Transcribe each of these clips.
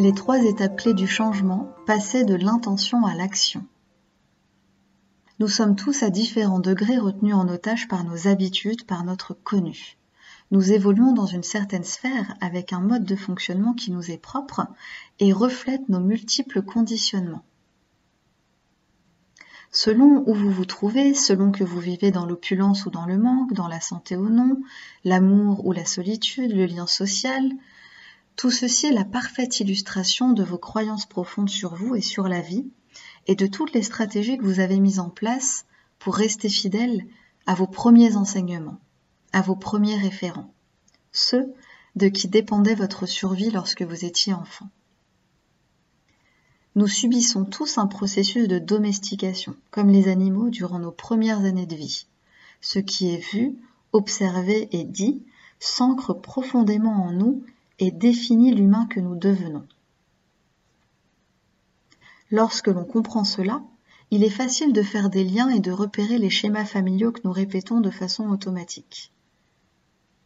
Les trois étapes clés du changement, passer de l'intention à l'action. Nous sommes tous à différents degrés retenus en otage par nos habitudes, par notre connu. Nous évoluons dans une certaine sphère avec un mode de fonctionnement qui nous est propre et reflète nos multiples conditionnements. Selon où vous vous trouvez, selon que vous vivez dans l'opulence ou dans le manque, dans la santé ou non, l'amour ou la solitude, le lien social, tout ceci est la parfaite illustration de vos croyances profondes sur vous et sur la vie, et de toutes les stratégies que vous avez mises en place pour rester fidèle à vos premiers enseignements, à vos premiers référents, ceux de qui dépendait votre survie lorsque vous étiez enfant. Nous subissons tous un processus de domestication, comme les animaux durant nos premières années de vie. Ce qui est vu, observé et dit s'ancre profondément en nous et définit l'humain que nous devenons. Lorsque l'on comprend cela, il est facile de faire des liens et de repérer les schémas familiaux que nous répétons de façon automatique.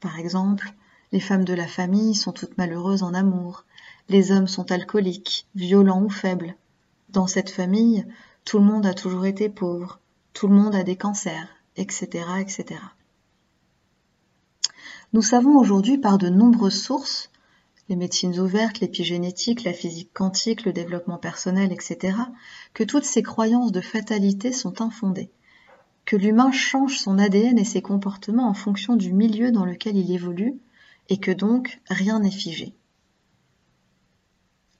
Par exemple, les femmes de la famille sont toutes malheureuses en amour, les hommes sont alcooliques, violents ou faibles. Dans cette famille, tout le monde a toujours été pauvre, tout le monde a des cancers, etc., etc. Nous savons aujourd'hui par de nombreuses sources les médecines ouvertes, l'épigénétique, la physique quantique, le développement personnel, etc., que toutes ces croyances de fatalité sont infondées, que l'humain change son ADN et ses comportements en fonction du milieu dans lequel il évolue, et que donc rien n'est figé.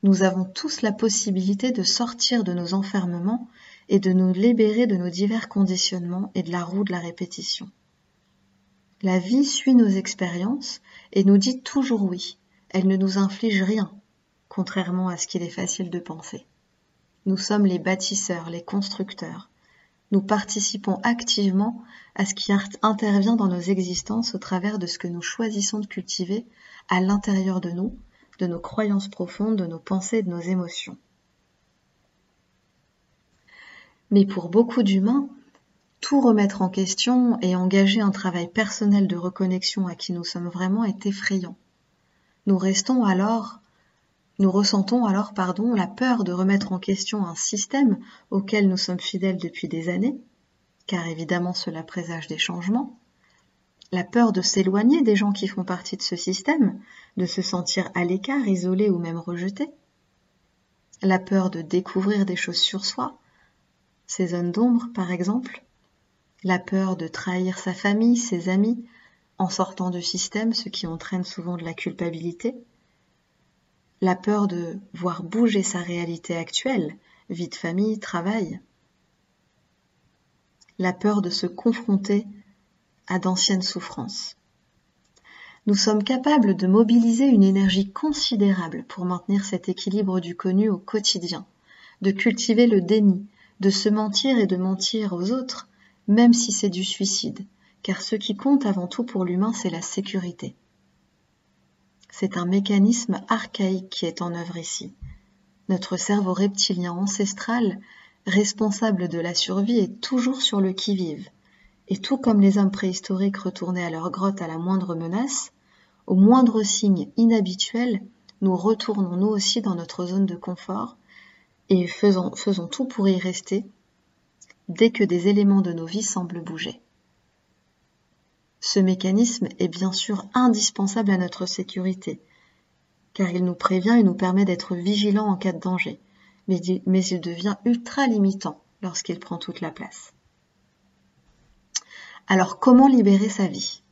Nous avons tous la possibilité de sortir de nos enfermements et de nous libérer de nos divers conditionnements et de la roue de la répétition. La vie suit nos expériences et nous dit toujours oui, elle ne nous inflige rien, contrairement à ce qu'il est facile de penser. Nous sommes les bâtisseurs, les constructeurs. Nous participons activement à ce qui intervient dans nos existences au travers de ce que nous choisissons de cultiver à l'intérieur de nous, de nos croyances profondes, de nos pensées de nos émotions. Mais pour beaucoup d'humains, tout remettre en question et engager un travail personnel de reconnexion à qui nous sommes vraiment est effrayant. Nous restons alors, nous ressentons alors, pardon, la peur de remettre en question un système auquel nous sommes fidèles depuis des années, car évidemment cela présage des changements, la peur de s'éloigner des gens qui font partie de ce système, de se sentir à l'écart, isolé ou même rejeté, la peur de découvrir des choses sur soi, ses zones d'ombre par exemple, la peur de trahir sa famille, ses amis, en sortant du système, ce qui entraîne souvent de la culpabilité, la peur de voir bouger sa réalité actuelle, vie de famille, travail, la peur de se confronter à d'anciennes souffrances. Nous sommes capables de mobiliser une énergie considérable pour maintenir cet équilibre du connu au quotidien, de cultiver le déni, de se mentir et de mentir aux autres, même si c'est du suicide, car ce qui compte avant tout pour l'humain, c'est la sécurité. C'est un mécanisme archaïque qui est en œuvre ici. Notre cerveau reptilien ancestral, responsable de la survie, est toujours sur le qui-vive. Et tout comme les hommes préhistoriques retournaient à leur grotte à la moindre menace, au moindre signe inhabituel, nous retournons nous aussi dans notre zone de confort et faisons, faisons tout pour y rester dès que des éléments de nos vies semblent bouger. Ce mécanisme est bien sûr indispensable à notre sécurité, car il nous prévient et nous permet d'être vigilants en cas de danger, mais il devient ultra limitant lorsqu'il prend toute la place. Alors comment libérer sa vie?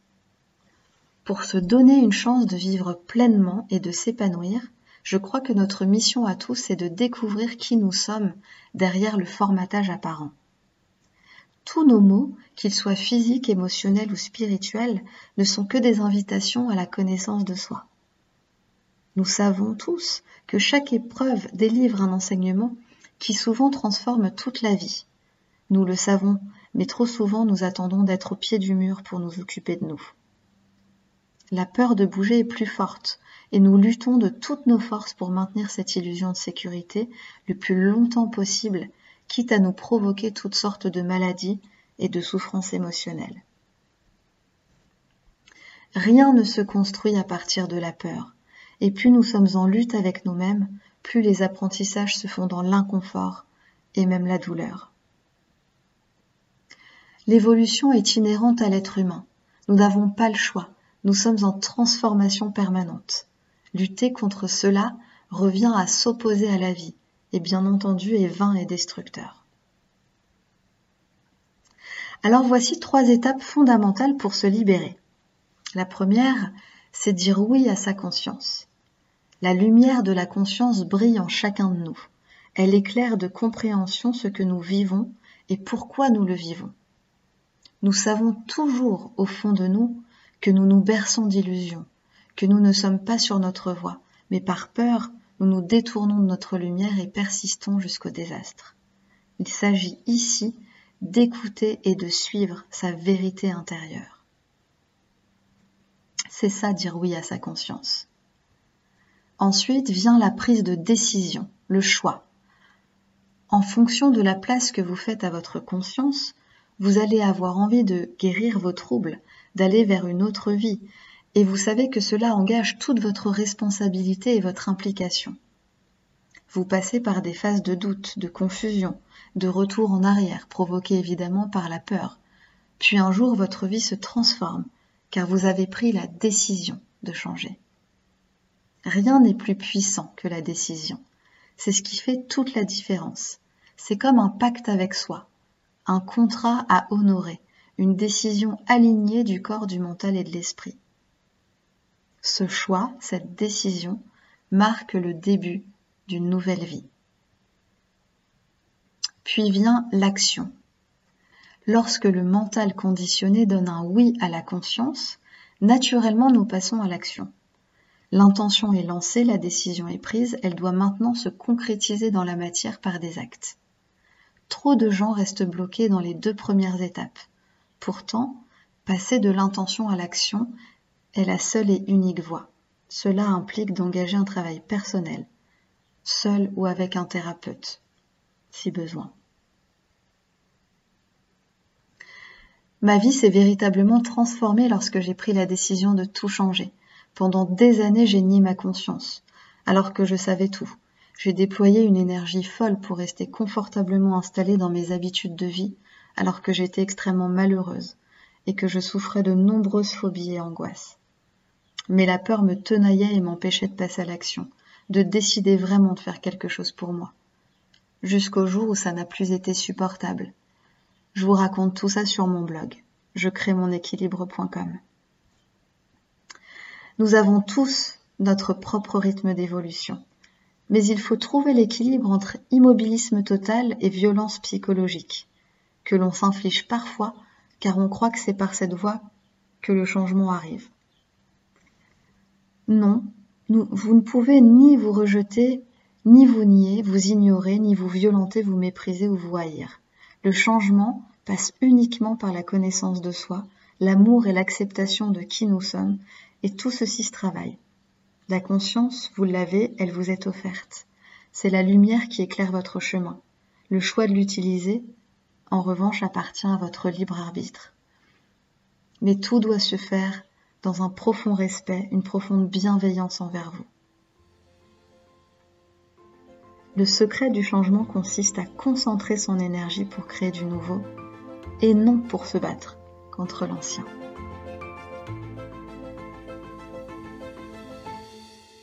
Pour se donner une chance de vivre pleinement et de s'épanouir, je crois que notre mission à tous est de découvrir qui nous sommes derrière le formatage apparent. Tous nos mots, qu'ils soient physiques, émotionnels ou spirituels, ne sont que des invitations à la connaissance de soi. Nous savons tous que chaque épreuve délivre un enseignement qui souvent transforme toute la vie. Nous le savons, mais trop souvent nous attendons d'être au pied du mur pour nous occuper de nous. La peur de bouger est plus forte, et nous luttons de toutes nos forces pour maintenir cette illusion de sécurité le plus longtemps possible quitte à nous provoquer toutes sortes de maladies et de souffrances émotionnelles. Rien ne se construit à partir de la peur, et plus nous sommes en lutte avec nous-mêmes, plus les apprentissages se font dans l'inconfort et même la douleur. L'évolution est inhérente à l'être humain. Nous n'avons pas le choix. Nous sommes en transformation permanente. Lutter contre cela revient à s'opposer à la vie, et bien entendu est vain et destructeur. Alors voici trois étapes fondamentales pour se libérer. La première, c'est dire oui à sa conscience. La lumière de la conscience brille en chacun de nous. Elle éclaire de compréhension ce que nous vivons et pourquoi nous le vivons. Nous savons toujours au fond de nous que nous nous berçons d'illusions, que nous ne sommes pas sur notre voie, mais par peur, nous nous détournons de notre lumière et persistons jusqu'au désastre. Il s'agit ici d'écouter et de suivre sa vérité intérieure. C'est ça dire oui à sa conscience. Ensuite vient la prise de décision, le choix. En fonction de la place que vous faites à votre conscience, vous allez avoir envie de guérir vos troubles, d'aller vers une autre vie, et vous savez que cela engage toute votre responsabilité et votre implication. Vous passez par des phases de doute, de confusion, de retour en arrière, provoquées évidemment par la peur. Puis un jour votre vie se transforme, car vous avez pris la décision de changer. Rien n'est plus puissant que la décision. C'est ce qui fait toute la différence. C'est comme un pacte avec soi, un contrat à honorer, une décision alignée du corps, du mental et de l'esprit. Ce choix, cette décision, marque le début d'une nouvelle vie. Puis vient l'action. Lorsque le mental conditionné donne un oui à la conscience, naturellement nous passons à l'action. L'intention est lancée, la décision est prise, elle doit maintenant se concrétiser dans la matière par des actes. Trop de gens restent bloqués dans les deux premières étapes. Pourtant, passer de l'intention à l'action est la seule et unique voie. Cela implique d'engager un travail personnel, seul ou avec un thérapeute, si besoin. Ma vie s'est véritablement transformée lorsque j'ai pris la décision de tout changer. Pendant des années, j'ai nié ma conscience, alors que je savais tout. J'ai déployé une énergie folle pour rester confortablement installée dans mes habitudes de vie, alors que j'étais extrêmement malheureuse et que je souffrais de nombreuses phobies et angoisses. Mais la peur me tenaillait et m'empêchait de passer à l'action, de décider vraiment de faire quelque chose pour moi. Jusqu'au jour où ça n'a plus été supportable. Je vous raconte tout ça sur mon blog. Je crée. Nous avons tous notre propre rythme d'évolution. Mais il faut trouver l'équilibre entre immobilisme total et violence psychologique, que l'on s'inflige parfois car on croit que c'est par cette voie que le changement arrive. Non, vous ne pouvez ni vous rejeter, ni vous nier, vous ignorer, ni vous violenter, vous mépriser ou vous haïr. Le changement passe uniquement par la connaissance de soi, l'amour et l'acceptation de qui nous sommes, et tout ceci se travaille. La conscience, vous l'avez, elle vous est offerte. C'est la lumière qui éclaire votre chemin. Le choix de l'utiliser, en revanche, appartient à votre libre arbitre. Mais tout doit se faire dans un profond respect, une profonde bienveillance envers vous. Le secret du changement consiste à concentrer son énergie pour créer du nouveau et non pour se battre contre l'ancien.